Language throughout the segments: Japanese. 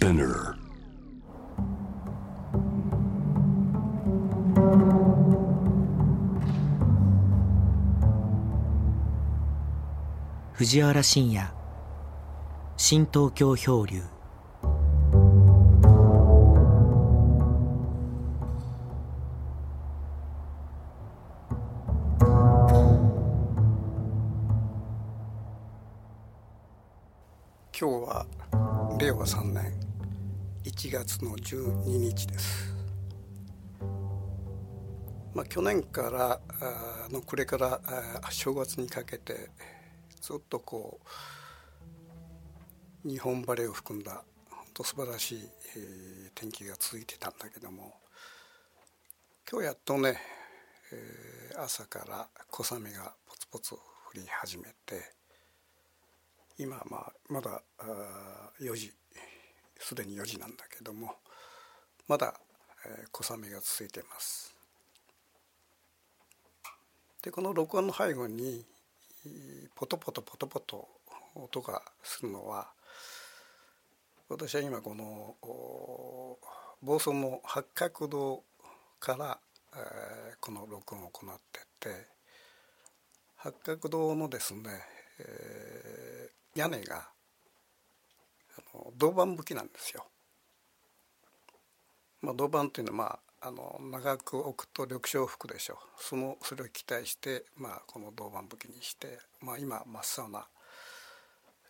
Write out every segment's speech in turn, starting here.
Spinner. 藤原信也新東京漂流12日です。まあ、去年からあの暮れからあ正月にかけてずっとこう日本晴れを含んだ本当素晴らしい、えー天気が続いてたんだけども今日やっとね、えー朝から小雨がポツポツ降り始めて今まあまだあ4時すでに4時なんだけどもまだ、え小雨が続いています。でこの録音の背後にポトポトポトポト音がするのは私は今この房総の八角堂から、この録音を行ってて八角堂のですね、えー屋根があの銅板葺きなんですよ。まあ、銅板というのは、まあ、あの長く置くと緑青服でしょう。そのそれを期待して、まあ、この銅板葺きにして、まあ、今真っ青な、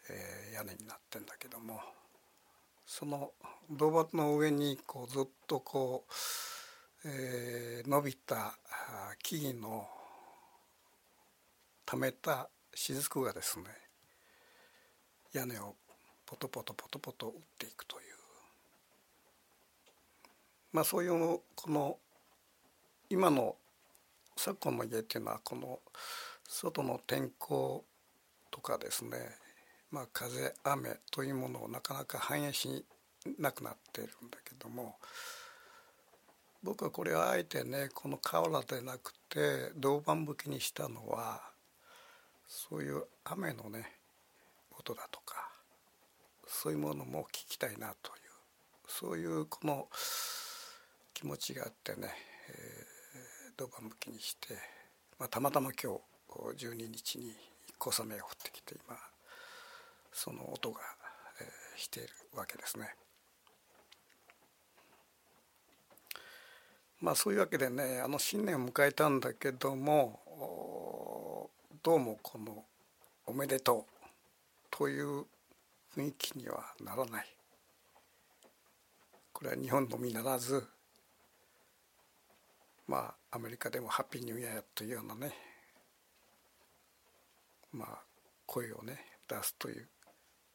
えー屋根になってんだけどもその銅板の上にこうずっとこう、えー伸びた木々の溜めた雫がですね屋根をポトポトポトポト打っていくというまあそういうこの今の昨今の家っていうのはこの外の天候とかですねまあ風雨というものをなかなか反映しなくなっているんだけども僕はこれをあえてねこの瓦でなくて銅板葺きにしたのはそういう雨のね音だとかそういうものも聞きたいなというそういうこの気持ちがあってね、えー銅板葺きにして、まあ、たまたま今日12日に小雨が降ってきて今その音が、えーしているわけですね。まあそういうわけでねあの新年を迎えたんだけどもどうもこの「おめでとう」という雰囲気にはならないこれは日本のみならずまあアメリカでも「ハッピーニューイヤー」というようなねまあ声をね出すという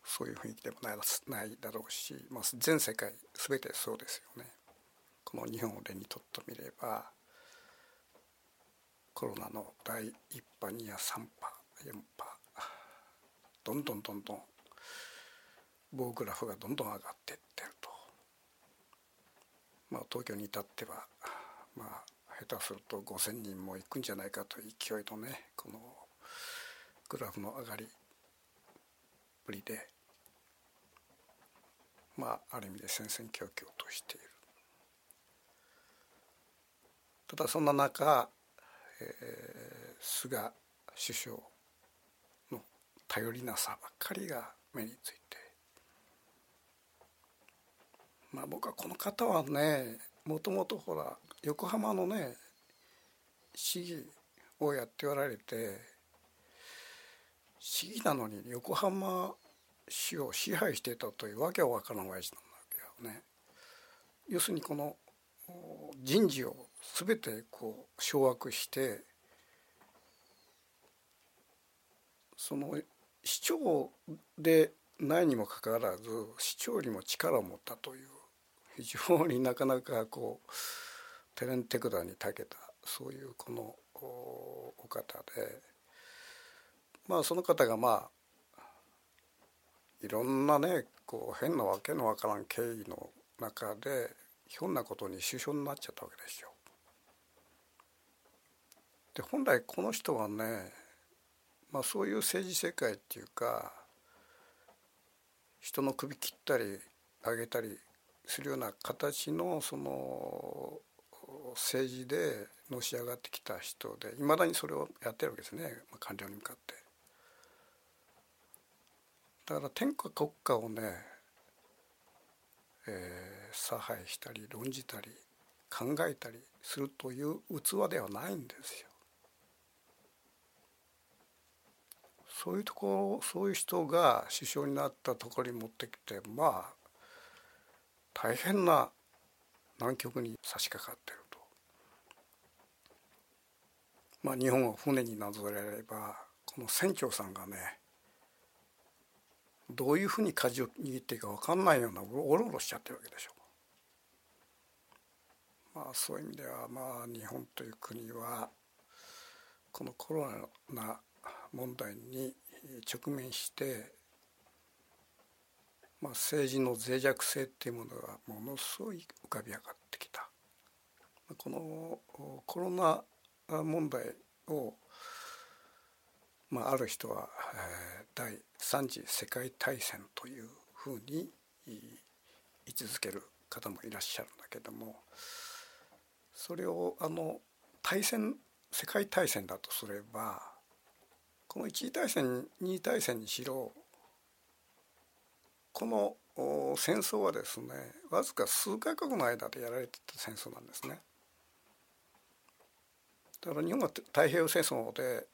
そういう雰囲気でもないだろうし、まあ、全世界全てそうですよね。この日本を例にとってみればコロナの第1波2波3波4波どんどんどんどん棒グラフがどんどん上がっていってると。まあ東京に至ってはまあ下手すると5,000人も行くんじゃないかという勢いのねこのグラフの上がりぶりでまあある意味で戦々恐々としている。ただそんな中、えー菅首相の頼りなさばっかりが目についてまあ僕はこの方はねもともとほら横浜のね市議をやっておられて市議なのに横浜市を支配していたというわけは分からん親父なんだけどね。要するにこの人事を全てこう掌握してその市長でないにもかかわらず市長にも力を持ったという非常になかなかこう手練手管に長けたそういうこのおお方でまあその方がまあいろんなねこう変なわけのわからん経緯の中でひょんなことに首相になっちゃったわけですよ。で本来この人はね、まあ、そういう政治世界っていうか人の首切ったり上げたりするような形のその政治でのし上がってきた人でいまだにそれをやってるわけですねまあ官僚に向かって。だから天下国家をね、えー、差配したり論じたり考えたりするという器ではないんですよ。そういうところそういう人が首相になったところに持ってきてまあ大変な難局に差し掛かっていると。まあ日本を船になぞらえればこの船長さんがねどういうふうに舵を握っていいか分かんないようなおろおろしちゃってるわけでしょう。まあそういう意味ではまあ日本という国はこのコロナ問題に直面して、まあ、政治の脆弱性っていうものがものすごい浮かび上がってきた。このコロナ問題を、まあ、ある人は、えー、第三次世界大戦というふうに位置づける方もいらっしゃるんだけどもそれをあの大戦世界大戦だとすればこの一次大戦二次大戦にしろこの戦争はですねわずか数か国の間でやられてた戦争なんですね。だから日本が太平洋戦争で、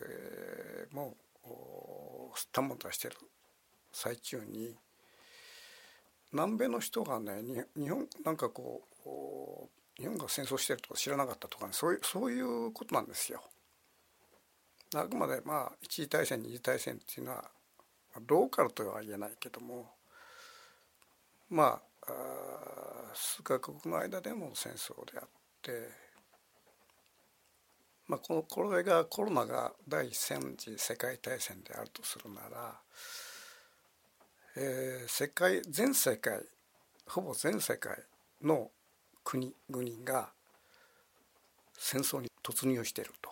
えー、もうたもんだしてる最中に南米の人がね日本なんかこう日本が戦争してるとか知らなかったとかねそういうそういうことなんですよ。あくまでまあ一次大戦二次大戦っていうのはローカルとは言えないけどもまあ数か国の間でも戦争であって、まあ、このこれがコロナが第3次世界大戦であるとするなら、えー、世界全世界ほぼ全世界の国々が戦争に突入していると。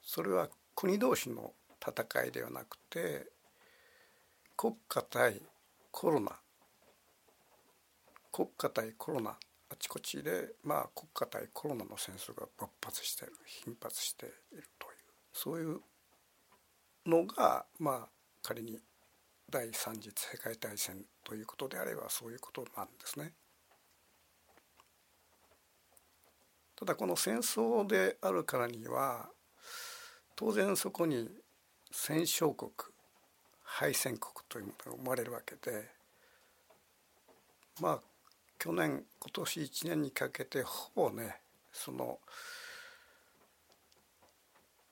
それは国同士の戦いではなくて国家対コロナ国家対コロナあちこちでまあ国家対コロナの戦争が勃発している頻発しているというそういうのがまあ仮に第三次世界大戦ということであればそういうことなんですね。ただこの戦争であるからには当然そこに戦勝国敗戦国というものが生まれるわけでまあ去年今年1年にかけてほぼねその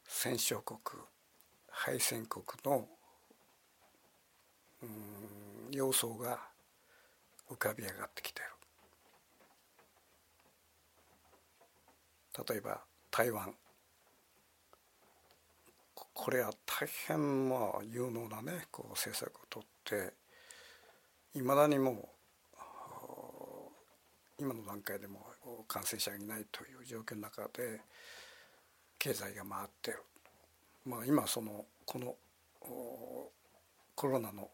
戦勝国敗戦国のうん様相が浮かび上がってきてる。例えば台湾。これは大変まあ有能なねこう政策をとっていまだにも今の段階でも感染者がいないという状況の中で経済が回ってる、まあ、今そのこのコロナの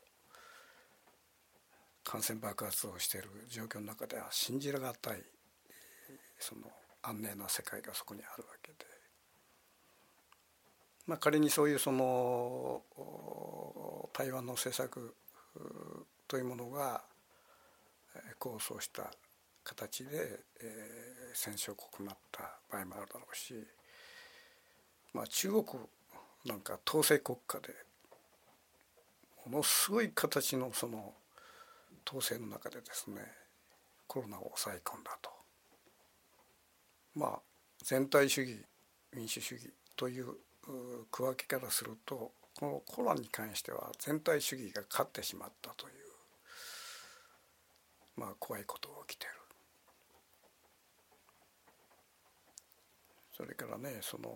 感染爆発をしている状況の中では信じられたいその安寧な世界がそこにあるわけで。まあ、仮にそういうその台湾の政策というものが構想した形で、えー、戦勝国になった場合もあるだろうし、まあ、中国なんか統制国家でものすごい形のその統制の中でですねコロナを抑え込んだと。まあ全体主義民主主義という区分けからするとこのコロナに関しては全体主義が勝ってしまったというまあ怖いことが起きてる。それからねその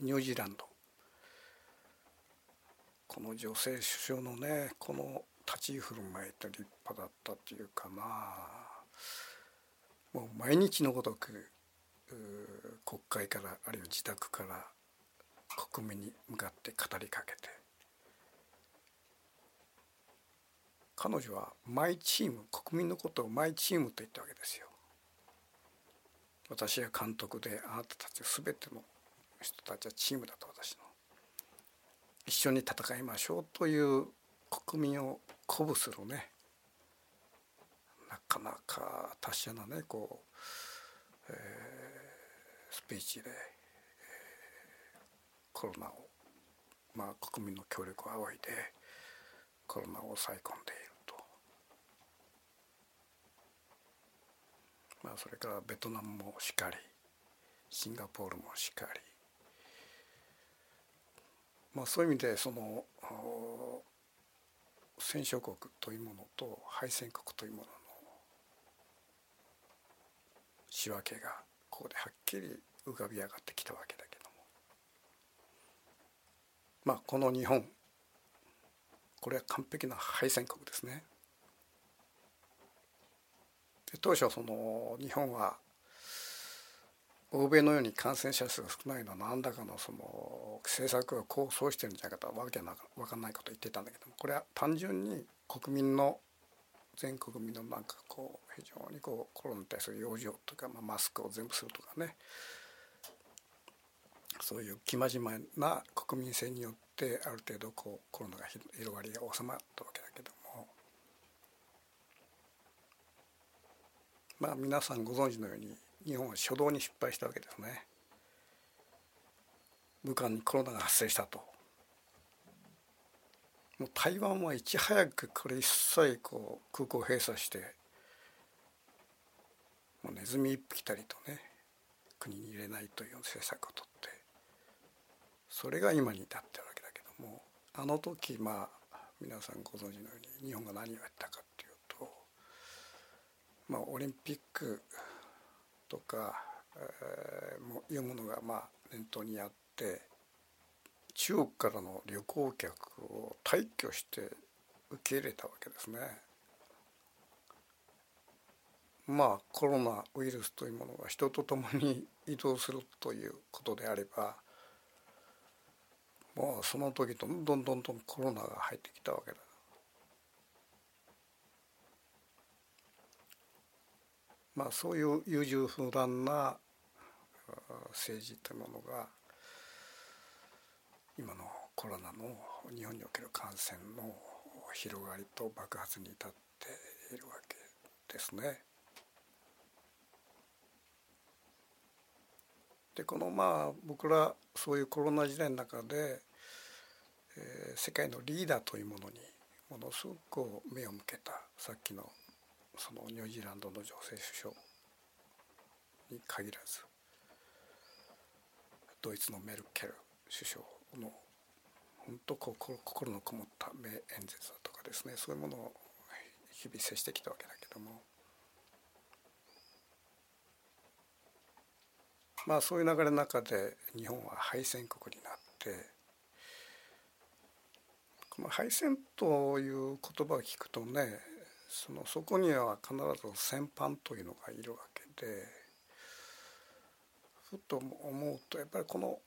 ニュージーランド。この女性首相のねこの立ち居振る舞いと立派だったっていうかな。もう毎日のごとく国会からあるいは自宅から国民に向かって語りかけて。彼女はマイチーム国民のことをマイチームと言ったわけですよ。私が監督であなたたち全ての人たちはチームだと私の。一緒に戦いましょうという国民を鼓舞するね。なかなか達者なねこう、えー、スピーチで、えー、コロナをまあ国民の協力を仰いでコロナを抑え込んでいると。まあそれからベトナムもしかりシンガポールもしかりまあそういう意味でその戦勝国というものと敗戦国というものの仕分けがここではっきり浮かび上がってきたわけだけどもまあこの日本これは完璧な敗戦国ですね。で当初その日本は欧米のように感染者数が少ないのは何らかのその政策が構想してるんじゃないかとわけな分かんないことを言ってたんだけどもこれは単純に国民の全国民のなんかこう非常にこうコロナに対する養生とか、まあ、マスクを全部するとかね。そういう生真面目な国民性によってある程度こうコロナが広がりが収まったわけだけどもまあ皆さんご存知のように日本は初動に失敗したわけですね。武漢にコロナが発生したと。もう台湾はいち早くこれ一切こう空港閉鎖してもうネズミ一匹たりとね国に入れないという政策をとってそれが今に至ってるわけだけどもあの時まあ皆さんご存知のように日本が何をやったかまあオリンピックとか、えー、いうものがまあ念頭にあって中国からの旅行客を退去して受け入れたわけですね。まあコロナウイルスというものが人と共に移動するということであればもうその時どんどんどんどんコロナが入ってきたわけだ。まあ、そういう優柔不断な政治というものが今のコロナの日本における感染の広がりと爆発に至っているわけですね。でこのまあ僕らそういうコロナ時代の中で、えー、世界のリーダーというものにものすごく目を向けたさっきのそのニュージーランドの女性首相に限らずドイツのメルケル首相の本当心心のこもった名演説だとかですねそういうものを日々接してきたわけだけども。まあそういう流れの中で日本は敗戦国になってこの敗戦という言葉を聞くとねそのそこには必ず戦犯というのがいるわけでふと思うとやっぱりこの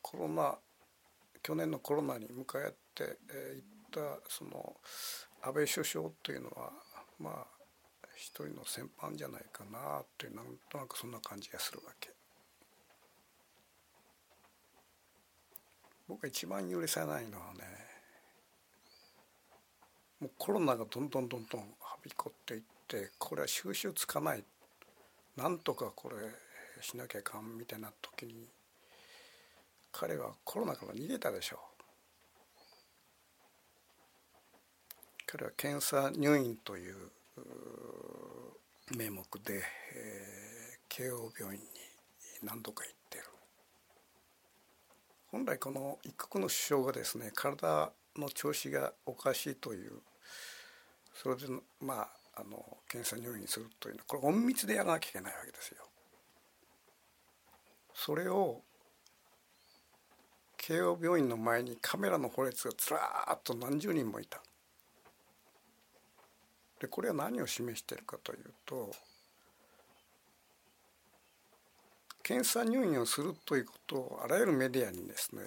コロナ去年のコロナに向かっていったその安倍首相というのはまあ一人の戦犯じゃないかなというなんとなくそんな感じがするわけ。僕が一番許せないのはねもうコロナがどんどんどんどんはびこっていってこれは収拾つかないなんとかこれしなきゃいかんみたいな時に彼はコロナから逃げたでしょう彼は検査入院という名目で、えー、慶応病院に何度か行ってる本来この一国の首相がですね体の調子がおかしいというそれでまああの検査入院するというのはこれ隠密でやらなきゃいけないわけですよ。それを慶応病院の前にカメラの保列がずらーっと何十人もいた。でこれは何を示しているかというと検査入院をするということをあらゆるメディアにですね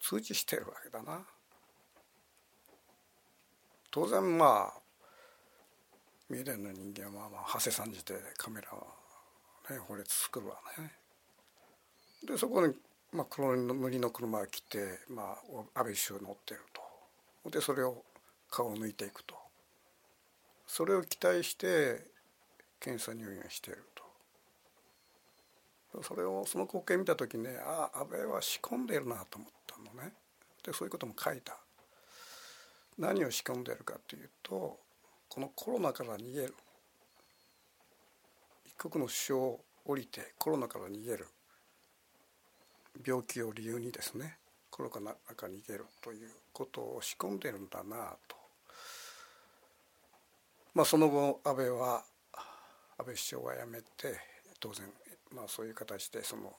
通知してるわけだな。当然まあ三重県の人間はまあ長谷さんじてカメラをね法律作るわね。でそこに、まあ、黒塗りの車が来て、まあ、安倍首相乗ってると。でそれを顔を抜いていくと。それを期待して検査入院をしていると。それをその光景見た時ねああ安倍は仕込んでるなと思ったのね。でそういうことも書いた。何を仕込んでるかというとこのコロナから逃げる一国の首相を降りてコロナから逃げる病気を理由にですねコロナから逃げるということを仕込んでるんだなと。まあ、その後安倍は安倍首相は辞めて当然まあそういう形でその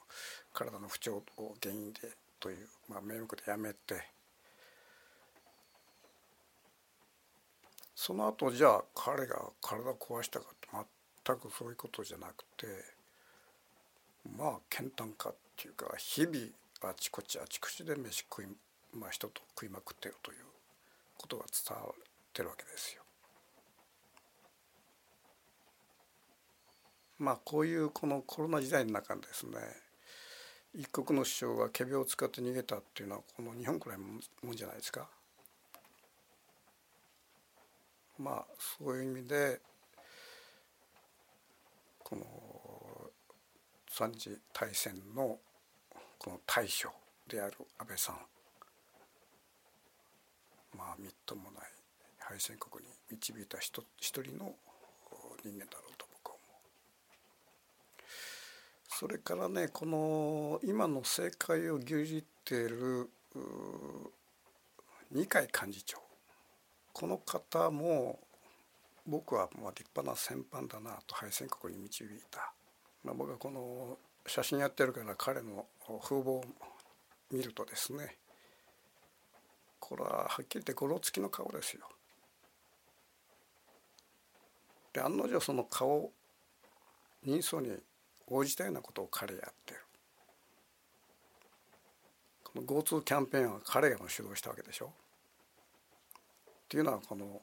体の不調を原因でという、まあ、名目で辞めてその後じゃあ彼が体を壊したかって全くそういうことじゃなくてまあ健談家っていうか日々あちこちあちこちで飯食い、まあ、人と食いまくってるということが伝わってるわけですよ。まあこういうこのコロナ時代の中でですね一国の首相が仮病を使って逃げたっていうのはこの日本くらいもんじゃないですか。まあそういう意味でこの三次大戦のこの大将である安倍さんまあみっともない敗戦国に導いた一人の人間だろうと僕は思う。それからねこの今の政界を牛耳っている二階幹事長この方も僕はまあ立派な戦犯だなと敗戦国に導いた、まあ、僕はこの写真やってるから彼の風貌を見るとですねこれははっきり言ってゴロつきの顔ですよ。で案の定その顔人相に応じたようなことを彼やってる。この GoTo キャンペーンは彼が主導したわけでしょ。っていうのはこの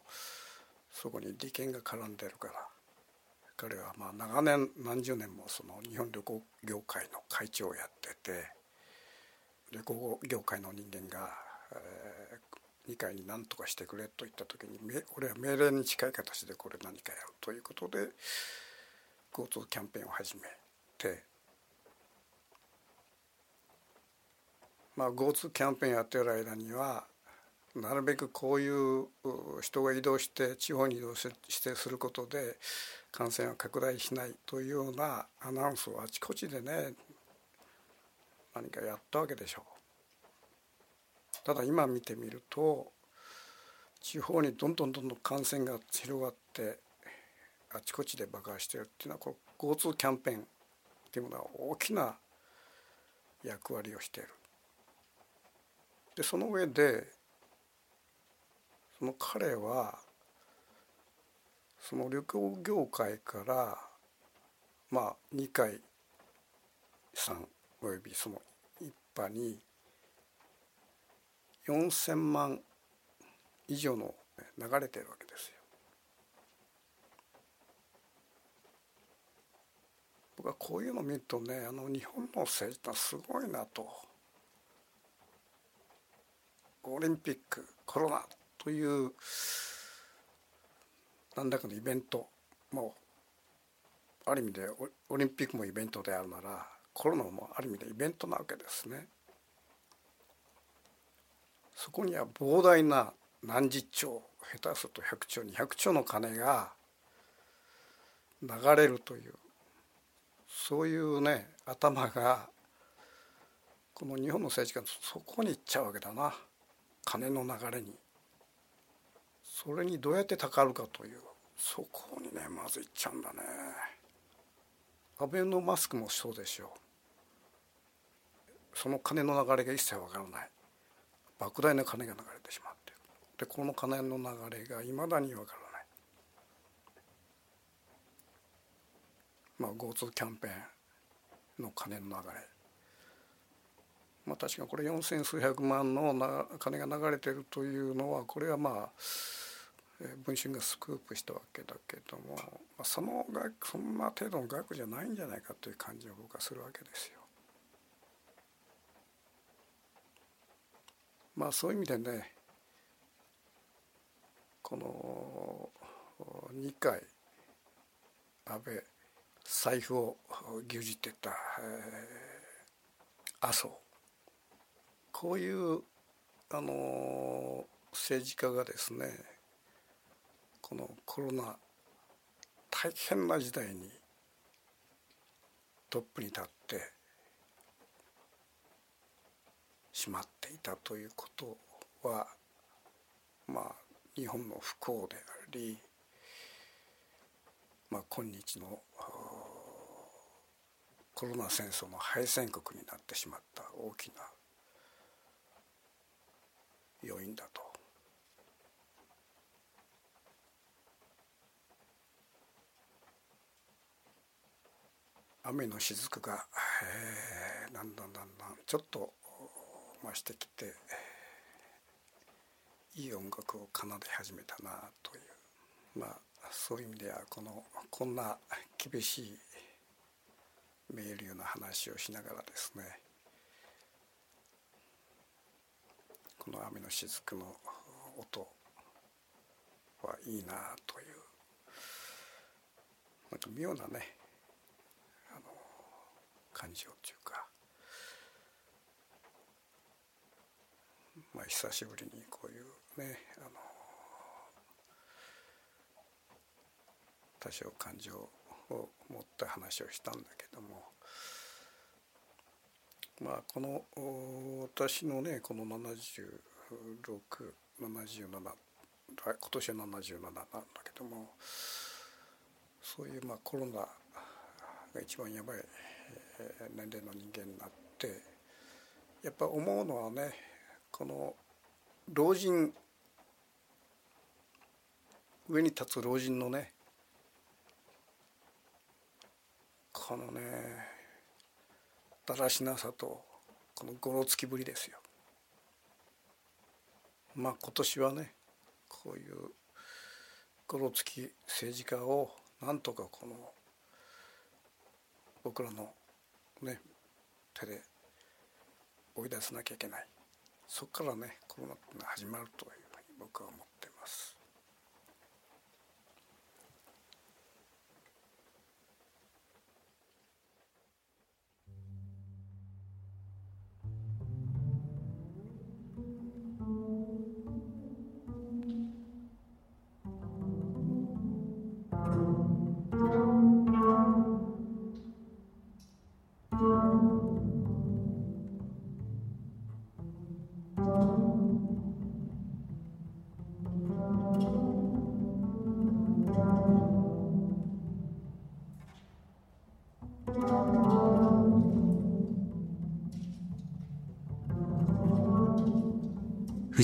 そこに利権が絡んでるから彼はまあ長年何十年もその日本旅行業界の会長をやってて旅行業界の人間が、えー、2階に何とかしてくれと言った時に俺は命令に近い形でこれ何かやるということで GoTo キャンペーンを始めて。まあ、GoTo キャンペーンやってる間にはなるべくこういう人が移動して地方に移動してすることで感染を拡大しないというようなアナウンスをあちこちでね何かやったわけでしょう。ただ今見てみると地方にどんどんどんどん感染が広がってあちこちで爆発してるっていうのはこう GoTo キャンペーンっていうものは大きな役割をしている。でその上でその彼はその旅行業界からまあ二階さんおよびその一派に4,000万以上の流れてるわけですよ。僕はこういうのを見るとねあの日本の政治ってすごいなと。オリンピックコロナという何らかのイベントもある意味でオリンピックもイベントであるならコロナもある意味でイベントなわけですね。そこには膨大な何十兆下手すると100兆200兆の金が流れるというそういうね頭がこの日本の政治家そこに行っちゃうわけだな金の流れに。それにどうやってたかるかというそこにねまずいっちゃうんだね。アベノマスクもそうでしょう。その金の流れが一切わからない。莫大な金が流れてしまってでこの金の流れがいまだにわからない。まあ GoTo キャンペーンの金の流れ。まあ確かこれ四千数百万のな金が流れてるというのはこれはまあ文春がスクープしたわけだけども、まあ、その額そんな程度の額じゃないんじゃないかという感じを僕はするわけですよ。まあそういう意味でねこの2回安倍財布を牛耳ってた、え、麻生こういうあの政治家がですねこのコロナ大変な時代にトップに立ってしまっていたということはまあ日本の不幸であり、まあ、今日のコロナ戦争の敗戦国になってしまった大きな要因だと。雨の雫が、えー、だんだんだんだんちょっと増してきていい音楽を奏で始めたなという。まあそういう意味ではこのこんな厳しいメールような話をしながらですねこの雨の雫の音はいいなというなんか妙なね感情というか。まあ久しぶりにこういうねあの多少感情を持った話をしたんだけども。まあこの私のねこの7677今年は77なんだけども。そういうまあコロナが一番やばい年齢の人間になってやっぱ思うのはねこの老人上に立つ老人のねこのねだらしなさとこのごろつきぶりですよ。まあ今年はねこういうごろつき政治家をなんとかこの僕らのね手で追い出さなきゃいけないそこからねコロナが始まるというふうに僕は思っています。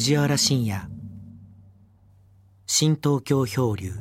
藤原信也。新東京漂流。